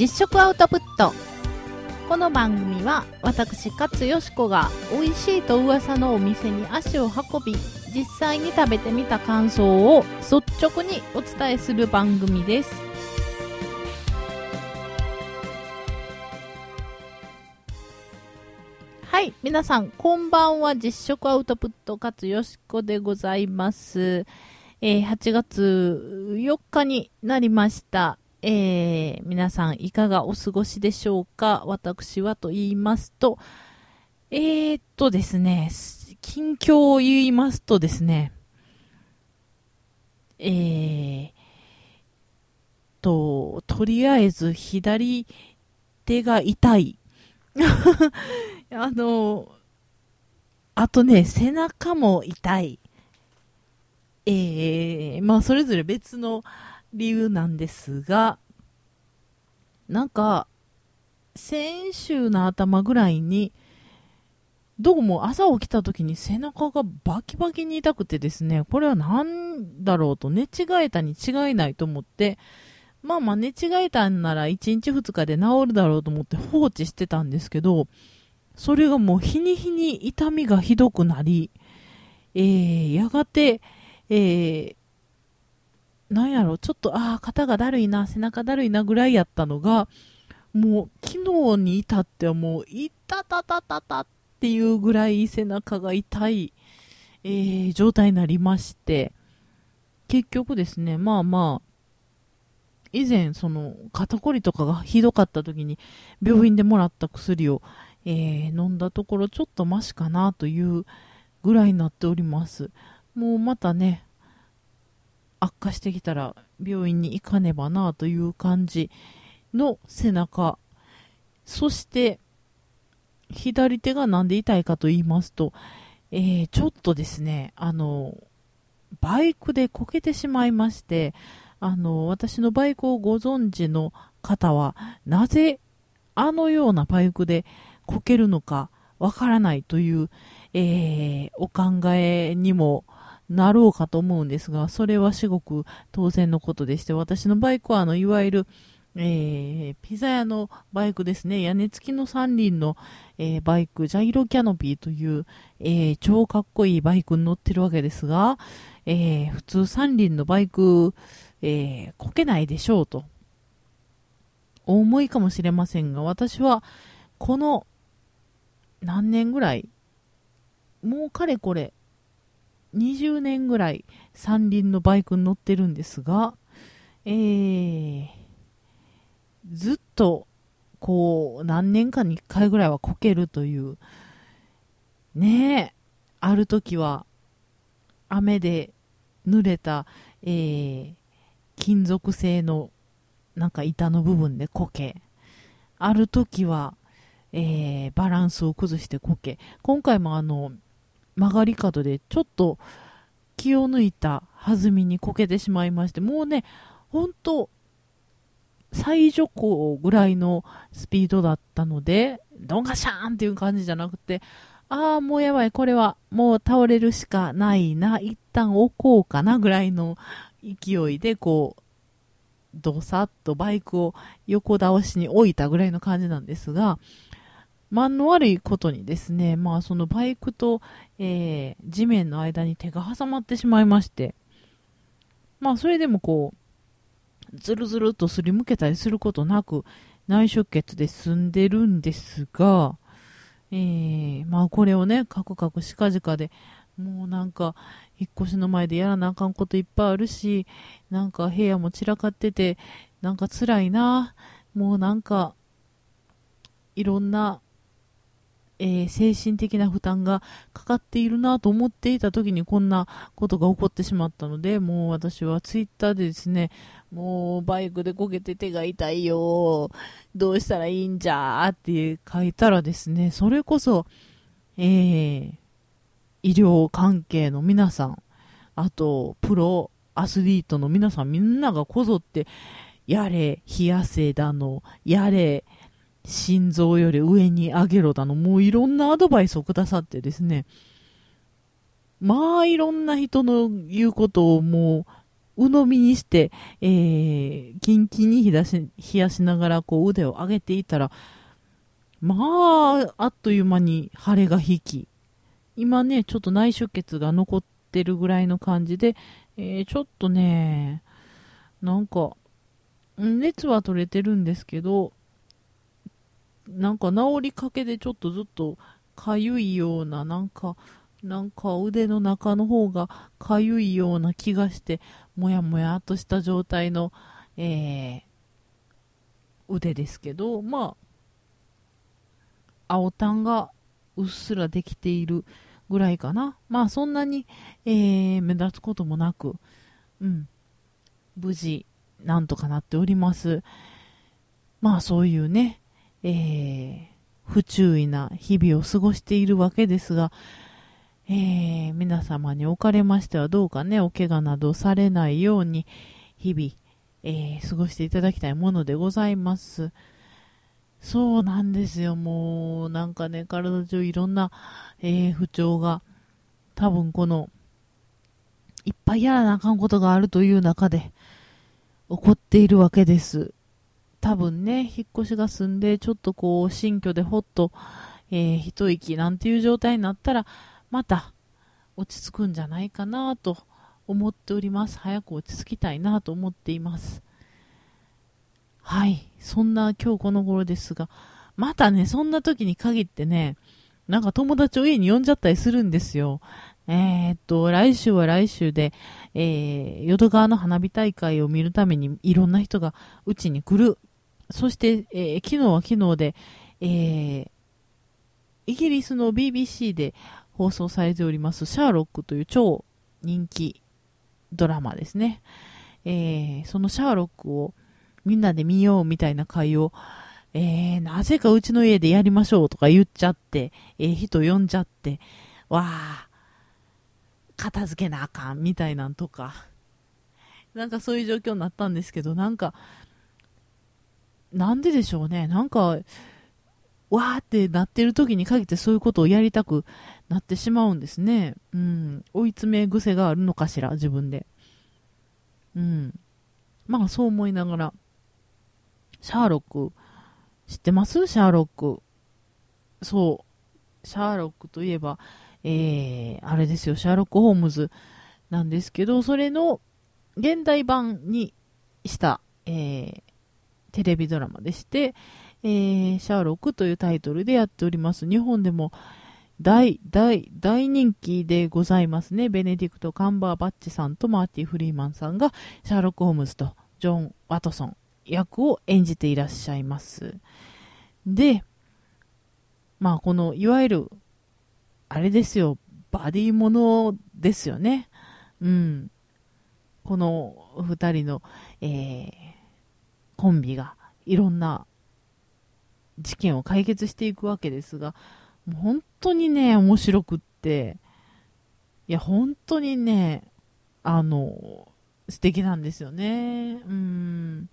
実食アウトプット。この番組は私勝よしこが美味しいと噂のお店に足を運び実際に食べてみた感想を率直にお伝えする番組です。はい皆さんこんばんは。実食アウトプット勝よしこでございます。えー、8月4日になりました。えー、皆さんいかがお過ごしでしょうか？私はと言いますと、えー、っとですね、近況を言いますとですね、えー、と、とりあえず左手が痛い。あの、あとね、背中も痛い。えー、まあ、それぞれ別の、理由なんですが、なんか、先週の頭ぐらいに、どうも朝起きた時に背中がバキバキに痛くてですね、これは何だろうと寝違えたに違いないと思って、まあまあ寝違えたんなら1日2日で治るだろうと思って放置してたんですけど、それがもう日に日に痛みがひどくなり、えー、やがて、えー、なんやろ、ちょっと、ああ、肩がだるいな、背中だるいなぐらいやったのが、もう昨日に至ってはもう、いたたたたたっていうぐらい背中が痛い、えー、状態になりまして、結局ですね、まあまあ、以前、その、肩こりとかがひどかった時に、病院でもらった薬を、えー、飲んだところ、ちょっとマシかなというぐらいになっております。もうまたね、悪化してきたら病院に行かねばなという感じの背中。そして、左手がなんで痛いかと言いますと、えー、ちょっとですね、あの、バイクでこけてしまいまして、あの、私のバイクをご存知の方は、なぜあのようなバイクでこけるのかわからないという、えー、お考えにもなろうかと思うんですが、それは至極当然のことでして、私のバイクは、あの、いわゆる、えー、ピザ屋のバイクですね。屋根付きの三輪の、えー、バイク、ジャイロキャノピーという、えー、超かっこいいバイクに乗ってるわけですが、え普通三輪のバイク、えこけないでしょうと。お思いかもしれませんが、私は、この、何年ぐらい、もうかれこれ、20年ぐらい三輪のバイクに乗ってるんですが、えー、ずっと、こう、何年かに1回ぐらいはこけるという、ねえ、ある時は、雨で濡れた、えー、金属製の、なんか板の部分でこけ、ある時は、えー、バランスを崩してこけ、今回もあの、曲がり角でちょっと気を抜いた弾みにこけてしまいまして、もうね、ほんと、最徐行ぐらいのスピードだったので、ドンガシャーンっていう感じじゃなくて、ああ、もうやばい、これはもう倒れるしかないな、一旦置こうかなぐらいの勢いで、こう、どさっとバイクを横倒しに置いたぐらいの感じなんですが、間の悪いことにですね、まあそのバイクと、えー、地面の間に手が挟まってしまいまして、まあそれでもこう、ずるずるっとすりむけたりすることなく、内出血で済んでるんですが、えー、まあこれをね、カクカクしかじかで、もうなんか、引っ越しの前でやらなあかんこといっぱいあるし、なんか部屋も散らかってて、なんか辛いな。もうなんか、いろんなえー、精神的な負担がかかっているなと思っていた時にこんなことが起こってしまったので、もう私はツイッターでですね、もうバイクでこけて手が痛いよ、どうしたらいいんじゃーって書いたらですね、それこそ、えー、医療関係の皆さん、あと、プロアスリートの皆さん、みんながこぞって、やれ、冷やせだの、やれ、心臓より上に上げろだの、もういろんなアドバイスをくださってですね、まあいろんな人の言うことをもう鵜呑みにして、えー、キンキンに冷やし冷やしながらこう腕を上げていたら、まあ、あっという間に腫れが引き、今ね、ちょっと内出血が残ってるぐらいの感じで、えー、ちょっとね、なんか、熱は取れてるんですけど、なんか治りかけでちょっとずっとかゆいような、なんか、なんか腕の中の方がかゆいような気がして、もやもやっとした状態の、えー、腕ですけど、まあ、青タンがうっすらできているぐらいかな。まあそんなに、えー、目立つこともなく、うん、無事、なんとかなっております。まあそういうね、えー、不注意な日々を過ごしているわけですが、えー、皆様におかれましてはどうかね、お怪我などされないように、日々、えー、過ごしていただきたいものでございます。そうなんですよ、もう、なんかね、体中いろんな、えー、不調が、多分この、いっぱいやらなあかんことがあるという中で、起こっているわけです。多分ね、引っ越しが済んで、ちょっとこう、新居でほっと、えー、一息なんていう状態になったら、また、落ち着くんじゃないかなと思っております。早く落ち着きたいなと思っています。はい。そんな今日この頃ですが、またね、そんな時に限ってね、なんか友達を家に呼んじゃったりするんですよ。えー、っと、来週は来週で、えー、淀川の花火大会を見るためにいろんな人がうちに来る。そして、えー、昨日は昨日で、えー、イギリスの BBC で放送されておりますシャーロックという超人気ドラマですね。えー、そのシャーロックをみんなで見ようみたいな会を、えー、なぜかうちの家でやりましょうとか言っちゃって、えー、人呼んじゃって、わあ、片付けなあかんみたいなんとか、なんかそういう状況になったんですけど、なんか、なんででしょうね。なんか、わーってなってる時に限ってそういうことをやりたくなってしまうんですね。うん。追い詰め癖があるのかしら、自分で。うん。まあそう思いながら、シャーロック、知ってます？シャーロック。そう。シャーロックといえば、えー、あれですよ、シャーロック・ホームズなんですけど、それの現代版にした、えー、テレビドラマでして、えー、シャーロックというタイトルでやっております。日本でも大、大、大人気でございますね。ベネディクト・カンバーバッチさんとマーティ・フリーマンさんがシャーロック・ホームズとジョン・ワトソン役を演じていらっしゃいます。で、まあこのいわゆるあれですよ、バディものですよね。うん。この二人の、えー、コンビがいろんな事件を解決していくわけですが、もう本当にね、面白くって、いや、本当にね、あの、素敵なんですよね。うん。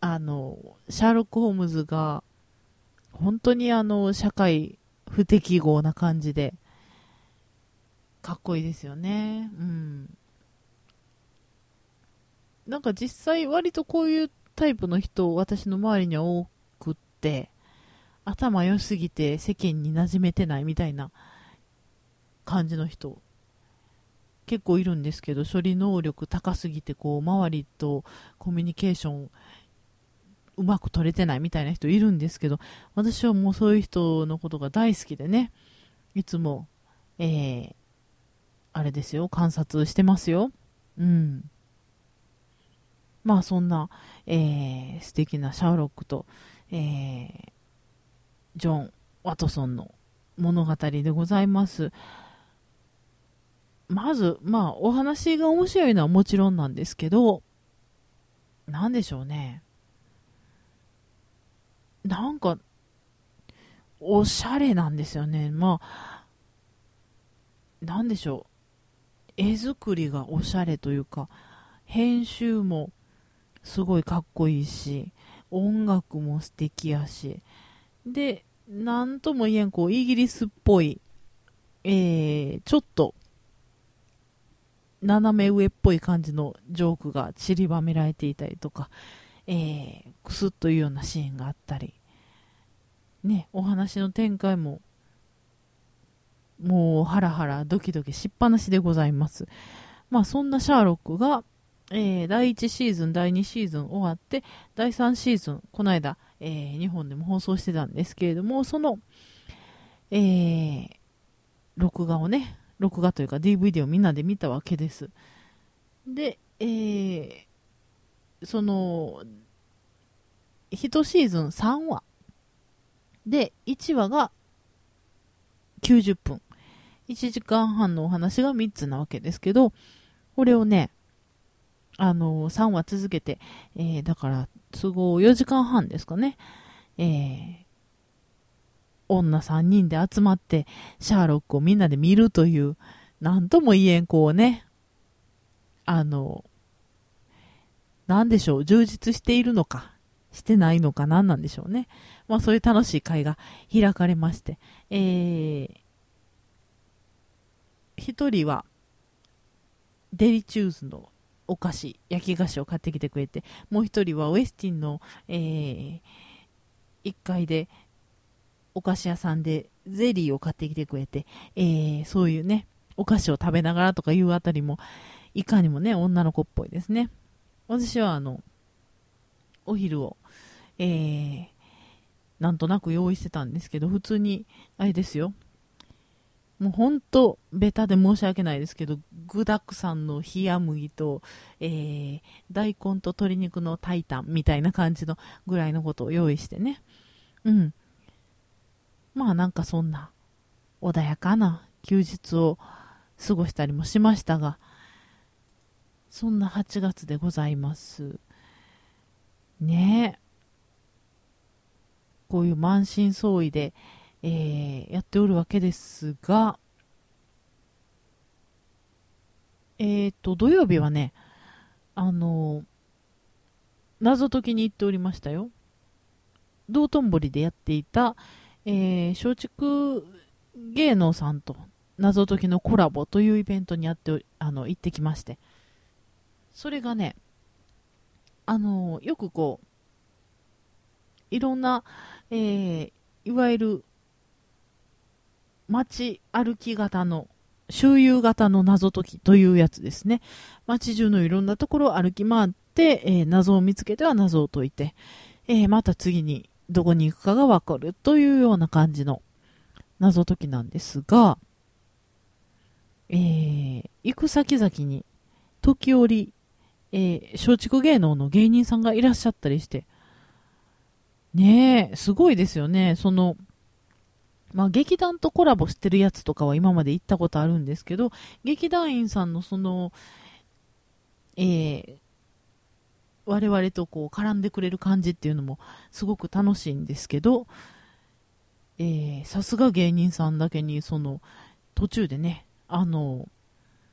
あの、シャーロック・ホームズが、本当にあの、社会不適合な感じで、かっこいいですよね。うん。なんか実際割とこういうタイプの人、私の周りには多くって、頭良すぎて世間に馴染めてないみたいな感じの人、結構いるんですけど、処理能力高すぎて、こう、周りとコミュニケーションうまく取れてないみたいな人いるんですけど、私はもうそういう人のことが大好きでね、いつも、えー、あれですよ、観察してますよ。うん。まあそんな、えー、素敵なシャーロックと、えー、ジョン・ワトソンの物語でございます。まず、まあお話が面白いのはもちろんなんですけど、なんでしょうね。なんか、おしゃれなんですよね。まあ、なんでしょう。絵作りがおしゃれというか、編集もすごいかっこいいし、音楽も素敵やし、で、なんとも言えん、こう、イギリスっぽい、えー、ちょっと、斜め上っぽい感じのジョークが散りばめられていたりとか、えー、クスッというようなシーンがあったり、ね、お話の展開も、もうハラハラドキドキしっぱなしでございます。まあそんなシャーロックが、えー、第1シーズン、第2シーズン終わって、第3シーズン、この間、えー、日本でも放送してたんですけれども、その、えー、録画をね、録画というか DVD をみんなで見たわけです。で、えー、その、1シーズン3話。で、1話が90分。1時間半のお話が3つなわけですけど、これをね、あの、3話続けて、えー、だから、都合4時間半ですかね。えー、女3人で集まって、シャーロックをみんなで見るという、なんとも言えん、こうね、あの、なんでしょう、充実しているのか、してないのか、なんなんでしょうね。まあそういう楽しい会が開かれまして、えー、一人は、デリチューズのお菓子、焼き菓子を買ってきてくれて、もう一人はウェスティンの、えー、1階でお菓子屋さんでゼリーを買ってきてくれて、えー、そういうね、お菓子を食べながらとかいうあたりも、いかにもね、女の子っぽいですね。私はあの、お昼を、えー、なんとなく用意してたんですけど、普通に、あれですよ。もうほんと、ベタで申し訳ないですけど、具だくさんの冷麦と、えー、大根と鶏肉のタイタンみたいな感じのぐらいのことを用意してね。うん。まあなんかそんな穏やかな休日を過ごしたりもしましたが、そんな8月でございます。ねえ。こういう満身創痍で、えー、やっておるわけですが、えっ、ー、と、土曜日はね、あの、謎解きに行っておりましたよ。道頓堀でやっていた、えー、松竹芸能さんと謎解きのコラボというイベントにやってあの行ってきましてそれがねあのよくこういろんな、えー、いわゆる街歩き型の周遊型の謎解きというやつですね街中のいろんなところを歩き回って、えー、謎を見つけては謎を解いて、えー、また次にどこに行くかがわかるというような感じの謎解きなんですが、えー、行く先々に時折、えー、松竹芸能の芸人さんがいらっしゃったりして、ねえ、すごいですよね。その、まあ、劇団とコラボしてるやつとかは今まで行ったことあるんですけど、劇団員さんのその、えー、我々とこう絡んでくれる感じっていうのもすごく楽しいんですけど、さすが芸人さんだけにその途中でね、あの、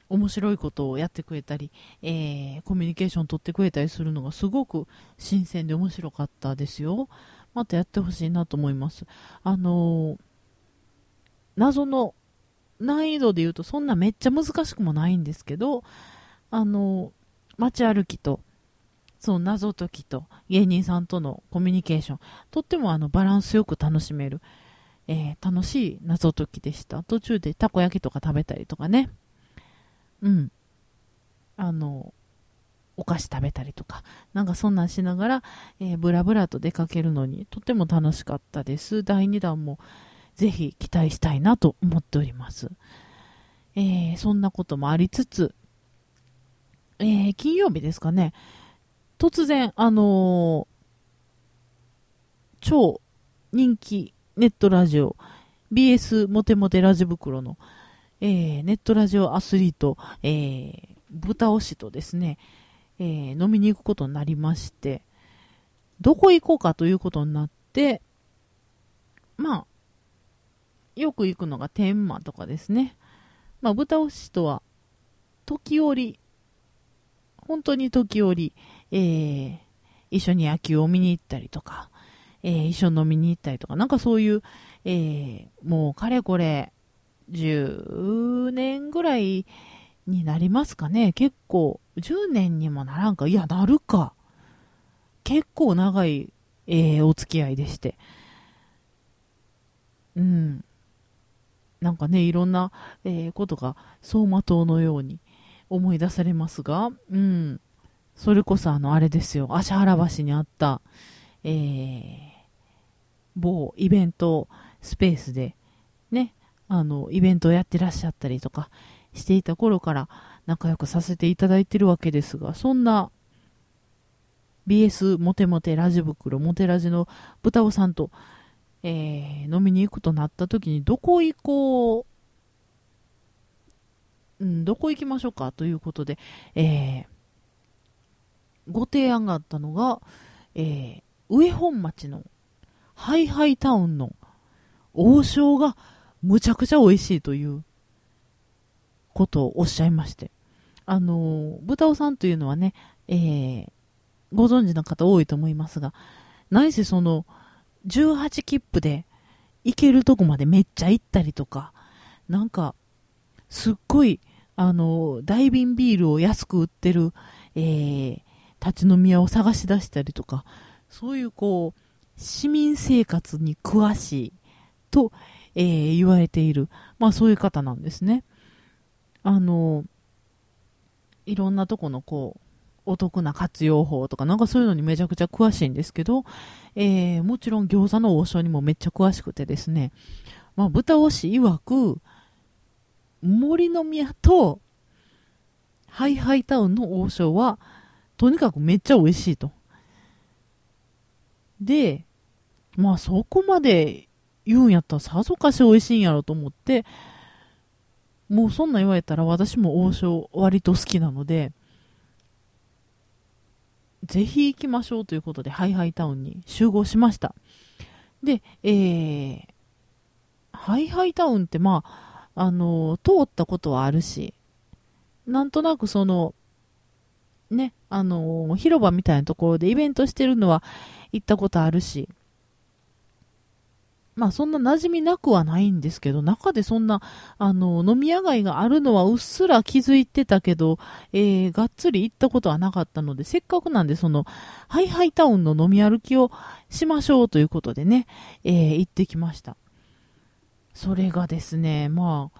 面白いことをやってくれたり、えー、コミュニケーション取ってくれたりするのがすごく新鮮で面白かったですよ。またやってほしいなと思います。あの謎の難易度で言うとそんなめっちゃ難しくもないんですけど、あの街歩きとその謎解きと芸人さんとのコミュニケーション、とってもあのバランスよく楽しめる、えー、楽しい謎解きでした。途中でたこ焼きとか食べたりとかね。うん。あの、お菓子食べたりとか、なんかそんなんしながら、えー、ブラブラと出かけるのにとっても楽しかったです。第2弾もぜひ期待したいなと思っております。えー、そんなこともありつつ、えー、金曜日ですかね、突然、あのー、超人気ネットラジオ、BS モテモテラジ袋の、えー、ネットラジオアスリート、えー、豚推しとですね、え、飲みに行くことになりまして、どこ行こうかということになって、まあ、よく行くのが天満とかですね。まあ、豚推しとは、時折、本当に時折、えー、一緒に野球を見に行ったりとか、えー、一緒に飲みに行ったりとか、なんかそういう、えー、もうかれこれ、10年ぐらいになりますかね。結構、10年にもならんか。いや、なるか。結構長い、えー、お付き合いでして。うん。なんかね、いろんな、えー、ことが走馬灯のように思い出されますが、うん。それこそあの、あれですよ。芦原橋にあった、えー、某イベントスペースで、ね、あの、イベントをやってらっしゃったりとかしていた頃から仲良くさせていただいてるわけですが、そんな BS モテモテラジ袋モテラジの豚尾さんと、えー、飲みに行くとなった時にどこ行こう、うん、どこ行きましょうかということで、えー、ご提案があったのが、えー、上本町のハイハイタウンの王将がむちゃくちゃ美味しいということをおっしゃいまして。あの、豚尾さんというのはね、えー、ご存知の方多いと思いますが、何せその、18切符で行けるとこまでめっちゃ行ったりとか、なんか、すっごい、あの、大瓶ビールを安く売ってる、えー、立ち飲み屋を探し出したりとか、そういうこう、市民生活に詳しいと、えー、言われている、まあそういう方なんですね。あの、いろんなとこのこう、お得な活用法とか、なんかそういうのにめちゃくちゃ詳しいんですけど、えー、もちろん餃子の王将にもめっちゃ詳しくてですね、まあ、豚推し曰く、森の宮とハイハイタウンの王将は、とにかくめっちゃ美味しいと。で、まあそこまで言うんやったらさぞかし美味しいんやろと思って、もうそんな言われたら私も王将割と好きなので、ぜひ行きましょうということで、ハイハイタウンに集合しました。で、えー、ハイハイタウンってまあ、あの、通ったことはあるし、なんとなくその、ね、あの、広場みたいなところでイベントしてるのは行ったことあるし、まあそんな馴染みなくはないんですけど、中でそんな、あの、飲み屋街があるのはうっすら気づいてたけど、えー、がっつり行ったことはなかったので、せっかくなんでその、ハイハイタウンの飲み歩きをしましょうということでね、えー、行ってきました。それがですね、まあ、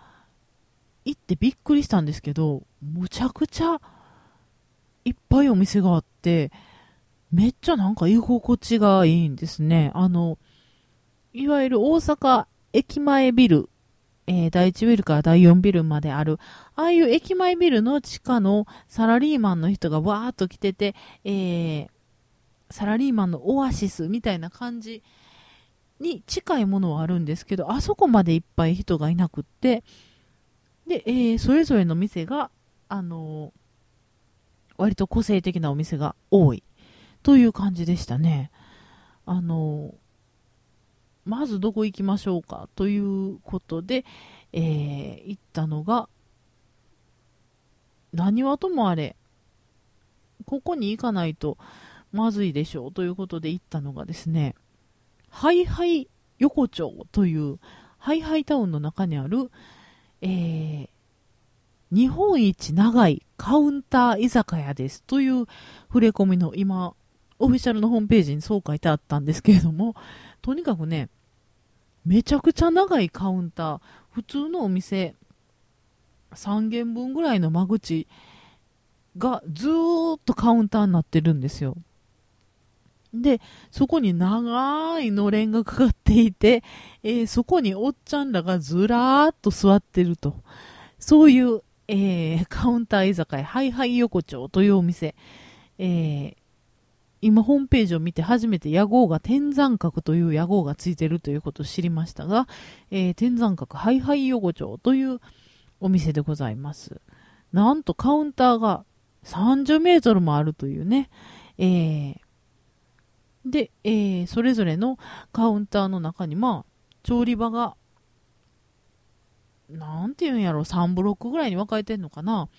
行ってびっくりしたんですけど、むちゃくちゃいっぱいお店があって、めっちゃなんか居心地がいいんですね。あの、いわゆる大阪駅前ビル、えー、第1ビルから第4ビルまである、ああいう駅前ビルの地下のサラリーマンの人がわーっと来てて、えー、サラリーマンのオアシスみたいな感じに近いものはあるんですけど、あそこまでいっぱい人がいなくって、で、えー、それぞれの店が、あの、割と個性的なお店が多いという感じでしたね。あのまずどこ行きましょうかということで、えー、行ったのが、何はともあれ、ここに行かないとまずいでしょうということで行ったのがですね、ハイハイ横丁というハイハイタウンの中にある、えー、日本一長いカウンター居酒屋ですという触れ込みの今、オフィシャルのホームページにそう書いてあったんですけれども、とにかくね、めちゃくちゃ長いカウンター、普通のお店、3軒分ぐらいの間口がずーっとカウンターになってるんですよ。で、そこに長いのれんがかかっていて、えー、そこにおっちゃんらがずらーっと座ってると。そういう、えー、カウンター居酒屋、ハイハイ横丁というお店。えー、今ホームページを見て初めて屋号が天山閣という屋号がついてるということを知りましたが、えー、天山閣ハイハイ横丁というお店でございます。なんとカウンターが30メートルもあるというね、えー、で、えー、それぞれのカウンターの中に、まあ、調理場が、なんていうんやろ、3ブロックぐらいに分かれてんのかな。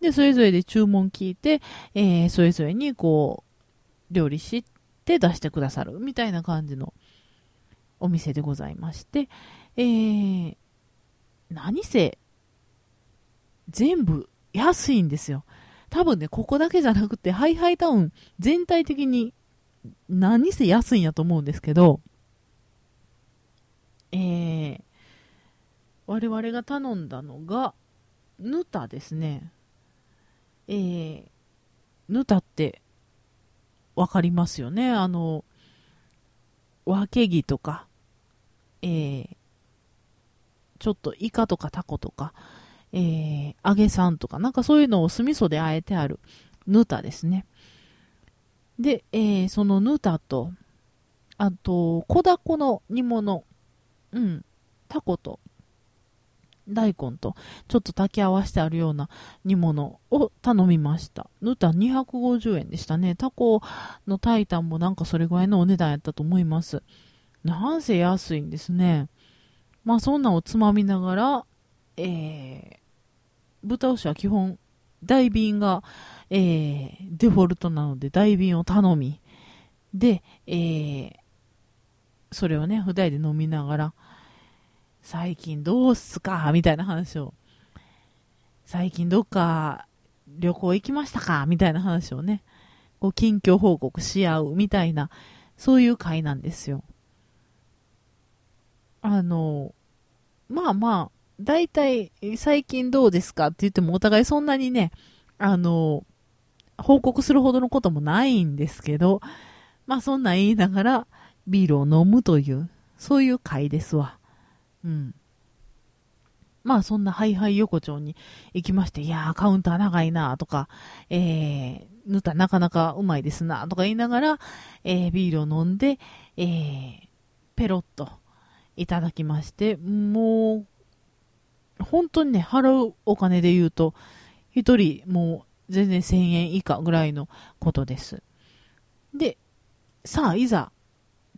で、それぞれで注文聞いて、えー、それぞれにこう、料理して出してくださるみたいな感じのお店でございまして、えー、何せ、全部安いんですよ。多分ね、ここだけじゃなくて、ハイハイタウン全体的に何せ安いんやと思うんですけど、えー、我々が頼んだのが、ヌタですね。えー、ヌタってわかりますよね。あの、わけぎとか、えー、ちょっとイカとかタコとか、えー、揚げさんとか、なんかそういうのを酢味噌であえてあるヌタですね。で、えー、そのヌタと、あと、小ダコの煮物、うん、タコと大根とちょっと炊き合わせてあるような煮物を頼みました。ヌタ250円でしたね。タコの炊いたんもなんかそれぐらいのお値段やったと思います。なんせ安いんですね。まあそんなをつまみながら、えー、豚牛は基本大瓶が、えー、デフォルトなので大瓶を頼み、で、えー、それをね、二人で飲みながら、最近どうすか？みたいな話を、最近どっか旅行行きましたか？みたいな話をね、こう近況報告し合うみたいな、そういう会なんですよ。あの、まあまあ、大体、最近どうですかって言ってもお互いそんなにね、あの、報告するほどのこともないんですけど、まあそんな言いながらビールを飲むという、そういう会ですわ。うん。まあそんなハイハイ横丁に行きまして、いやーカウンター長いなとか、えー、ぬたなかなかうまいですなとか言いながら、えー、ビールを飲んで、えー、ペロッといただきまして、もう、本当にね、払うお金で言うと、一人もう全然1000円以下ぐらいのことです。で、さあ、いざ、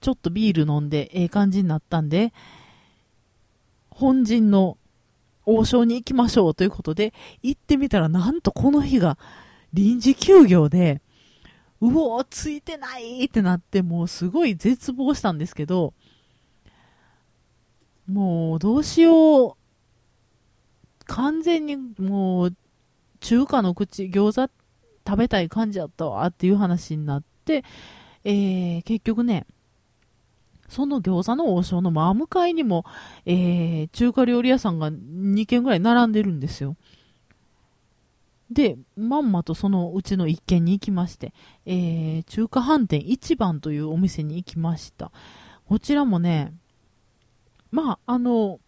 ちょっとビール飲んでええ感じになったんで、本陣の王将に行きましょうということで、行ってみたらなんとこの日が臨時休業で、うおー、ついてないってなって、もうすごい絶望したんですけど、もうどうしよう。完全にもう中華の口、餃子食べたい感じやったわっていう話になって、えー、結局ね、その餃子の王将の真向かいにも、えー、中華料理屋さんが2軒ぐらい並んでるんですよ。で、まんまとそのうちの1軒に行きまして、えー、中華飯店一番というお店に行きました。こちらもね、まあ、あの、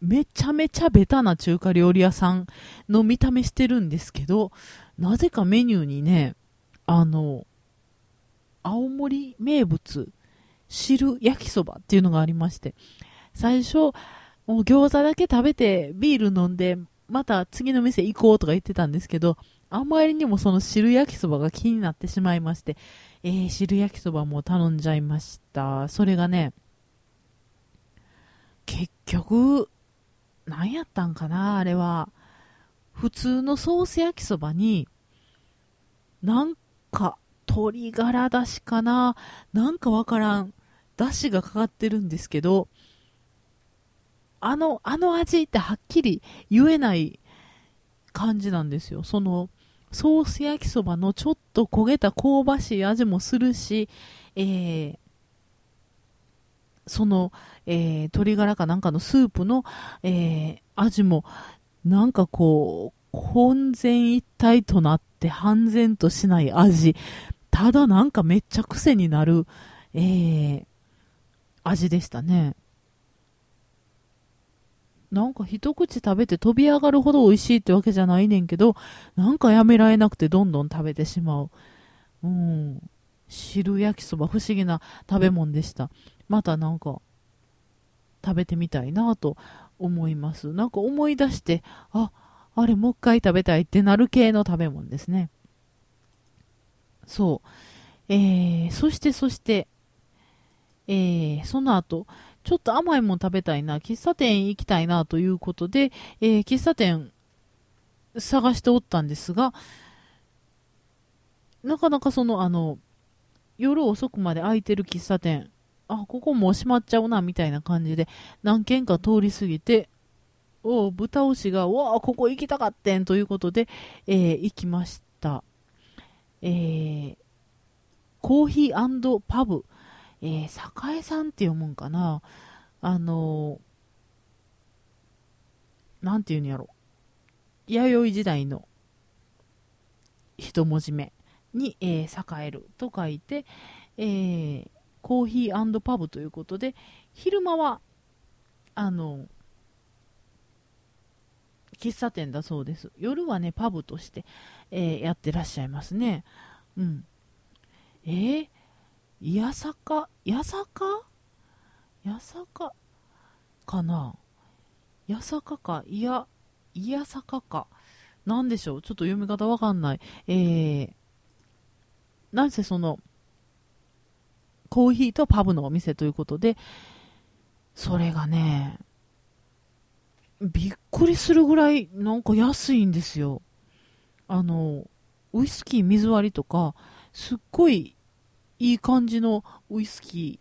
めちゃめちゃベタな中華料理屋さんの見た目してるんですけど、なぜかメニューにね、あの、青森名物、汁焼きそばっていうのがありまして、最初、もう餃子だけ食べてビール飲んで、また次の店行こうとか言ってたんですけど、あまりにもその汁焼きそばが気になってしまいまして、えー、汁焼きそばも頼んじゃいました。それがね、結局、何やったんかなあれは。普通のソース焼きそばに、なんか、鶏ガラだしかななんかわからん。だしがかかってるんですけど、あの、あの味ってはっきり言えない感じなんですよ。その、ソース焼きそばのちょっと焦げた香ばしい味もするし、えー、その、えー、鶏ガラかなんかのスープの、えー、味も、なんかこう、混然一体となって半然としない味。ただなんかめっちゃ癖になる、えー、味でしたね。なんか一口食べて飛び上がるほど美味しいってわけじゃないねんけど、なんかやめられなくてどんどん食べてしまう。うん。汁焼きそば不思議な食べ物でした。またなんか食べてみたいなと思います。なんか思い出して、あ、あれもう一回食べたいってなる系の食べ物ですね。そう。えー、そしてそして、えー、その後、ちょっと甘いもん食べたいな、喫茶店行きたいなということで、えー、喫茶店探しておったんですが、なかなかその、あの、夜遅くまで空いてる喫茶店、あ、ここもう閉まっちゃうな、みたいな感じで、何軒か通り過ぎて、を豚推しが、わあ、ここ行きたかってんということで、えー、行きました。えー、コーヒーパブ、えー、栄さんって読むんかな？あのー、なんていうんやろ？弥生時代の一文字目に、えー、栄えると書いて、えー、コーヒーパブということで、昼間は、あの、喫茶店だそうです。夜はね、パブとして、えー、やってらっしゃいますね。うん。えー、いやさか、やさかやさかかな？やさかか、いや、いやさかか。なんでしょう？ちょっと読み方わかんない。えー、なんせその、コーヒーとパブのお店ということで、それがね、びっくりするぐらいなんか安いんですよ。あの、ウイスキー水割りとか、すっごいいい感じのウイスキ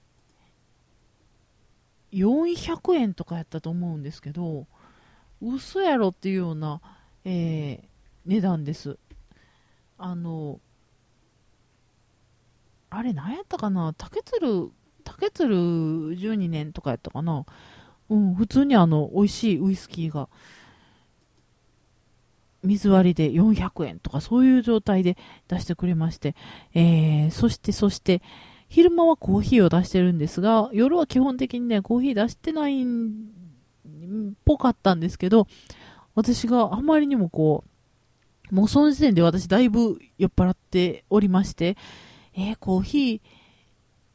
ー、400円とかやったと思うんですけど、嘘やろっていうような、えー、値段です。あの、あれ何やったかな？竹鶴、竹鶴12年とかやったかな？うん、普通にあの、美味しいウイスキーが、水割りで400円とかそういう状態で出してくれまして、えー、そしてそして、昼間はコーヒーを出してるんですが、夜は基本的にね、コーヒー出してないんっぽかったんですけど、私があまりにもこう、もうその時点で私だいぶ酔っ払っておりまして、えー、コーヒー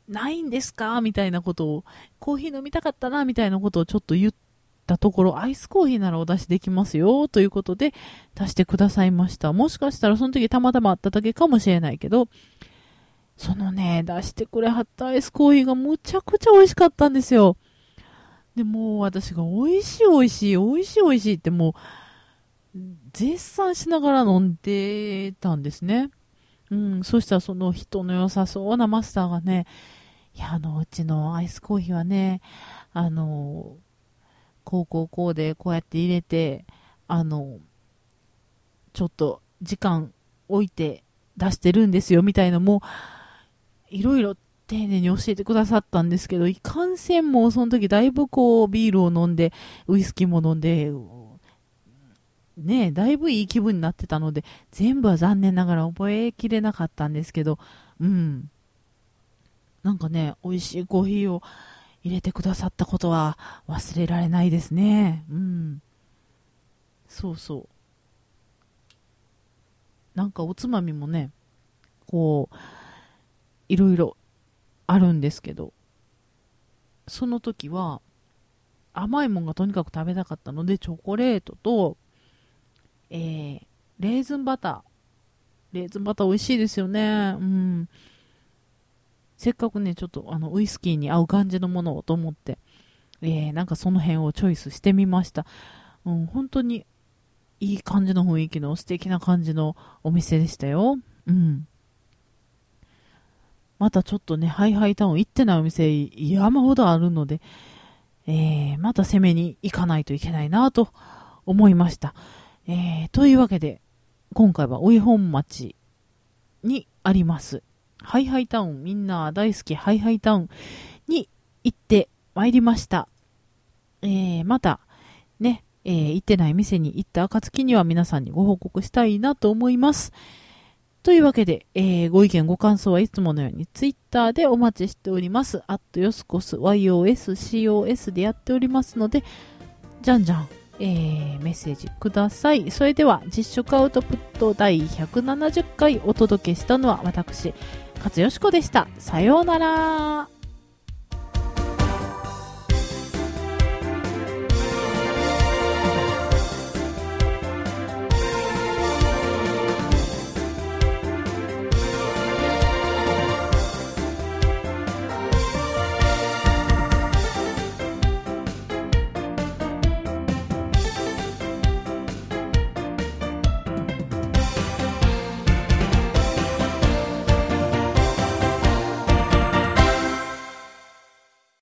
ないんですか？みたいなことを、コーヒー飲みたかったな、みたいなことをちょっと言ったところ、アイスコーヒーならお出しできますよ、ということで出してくださいました。もしかしたらその時たまたまあっただけかもしれないけど、そのね、出してくれはったアイスコーヒーがむちゃくちゃ美味しかったんですよ。で、もう私が美味しい美味しい、美味しい美味しいってもう、絶賛しながら飲んでたんですね。うん、そしたらその人の良さそうなマスターがね、いや、あの、うちのアイスコーヒーはね、あの、こうこうこうでこうやって入れて、あの、ちょっと時間置いて出してるんですよ、みたいのも、いろいろ丁寧に教えてくださったんですけど、いかんせんもその時だいぶこうビールを飲んで、ウイスキーも飲んで、ねだいぶいい気分になってたので、全部は残念ながら覚えきれなかったんですけど、うん。なんかね、美味しいコーヒーを入れてくださったことは忘れられないですね。うん。そうそう。なんかおつまみもね、こう、いろいろあるんですけど、その時は、甘いもんがとにかく食べたかったので、チョコレートと、えー、レーズンバター。レーズンバター美味しいですよね。うん。せっかくね、ちょっとあのウイスキーに合う感じのものをと思って、えー、なんかその辺をチョイスしてみました。うん、本当にいい感じの雰囲気の素敵な感じのお店でしたよ。うん。またちょっとね、ハイハイタウン行ってないお店山ほどあるので、えー、また攻めに行かないといけないなと思いました。えー、というわけで、今回は追本町にあります、ハイハイタウン、みんな大好きハイハイタウンに行ってまいりました。えー、また、ね、えー、行ってない店に行った暁には皆さんにご報告したいなと思います。というわけで、えー、ご意見ご感想はいつものようにツイッターでお待ちしております。アットヨスコス YOSCOS でやっておりますので、じゃんじゃん、えー、メッセージください。それでは、実食アウトプット第170回お届けしたのは私、勝よしこでした。さようなら。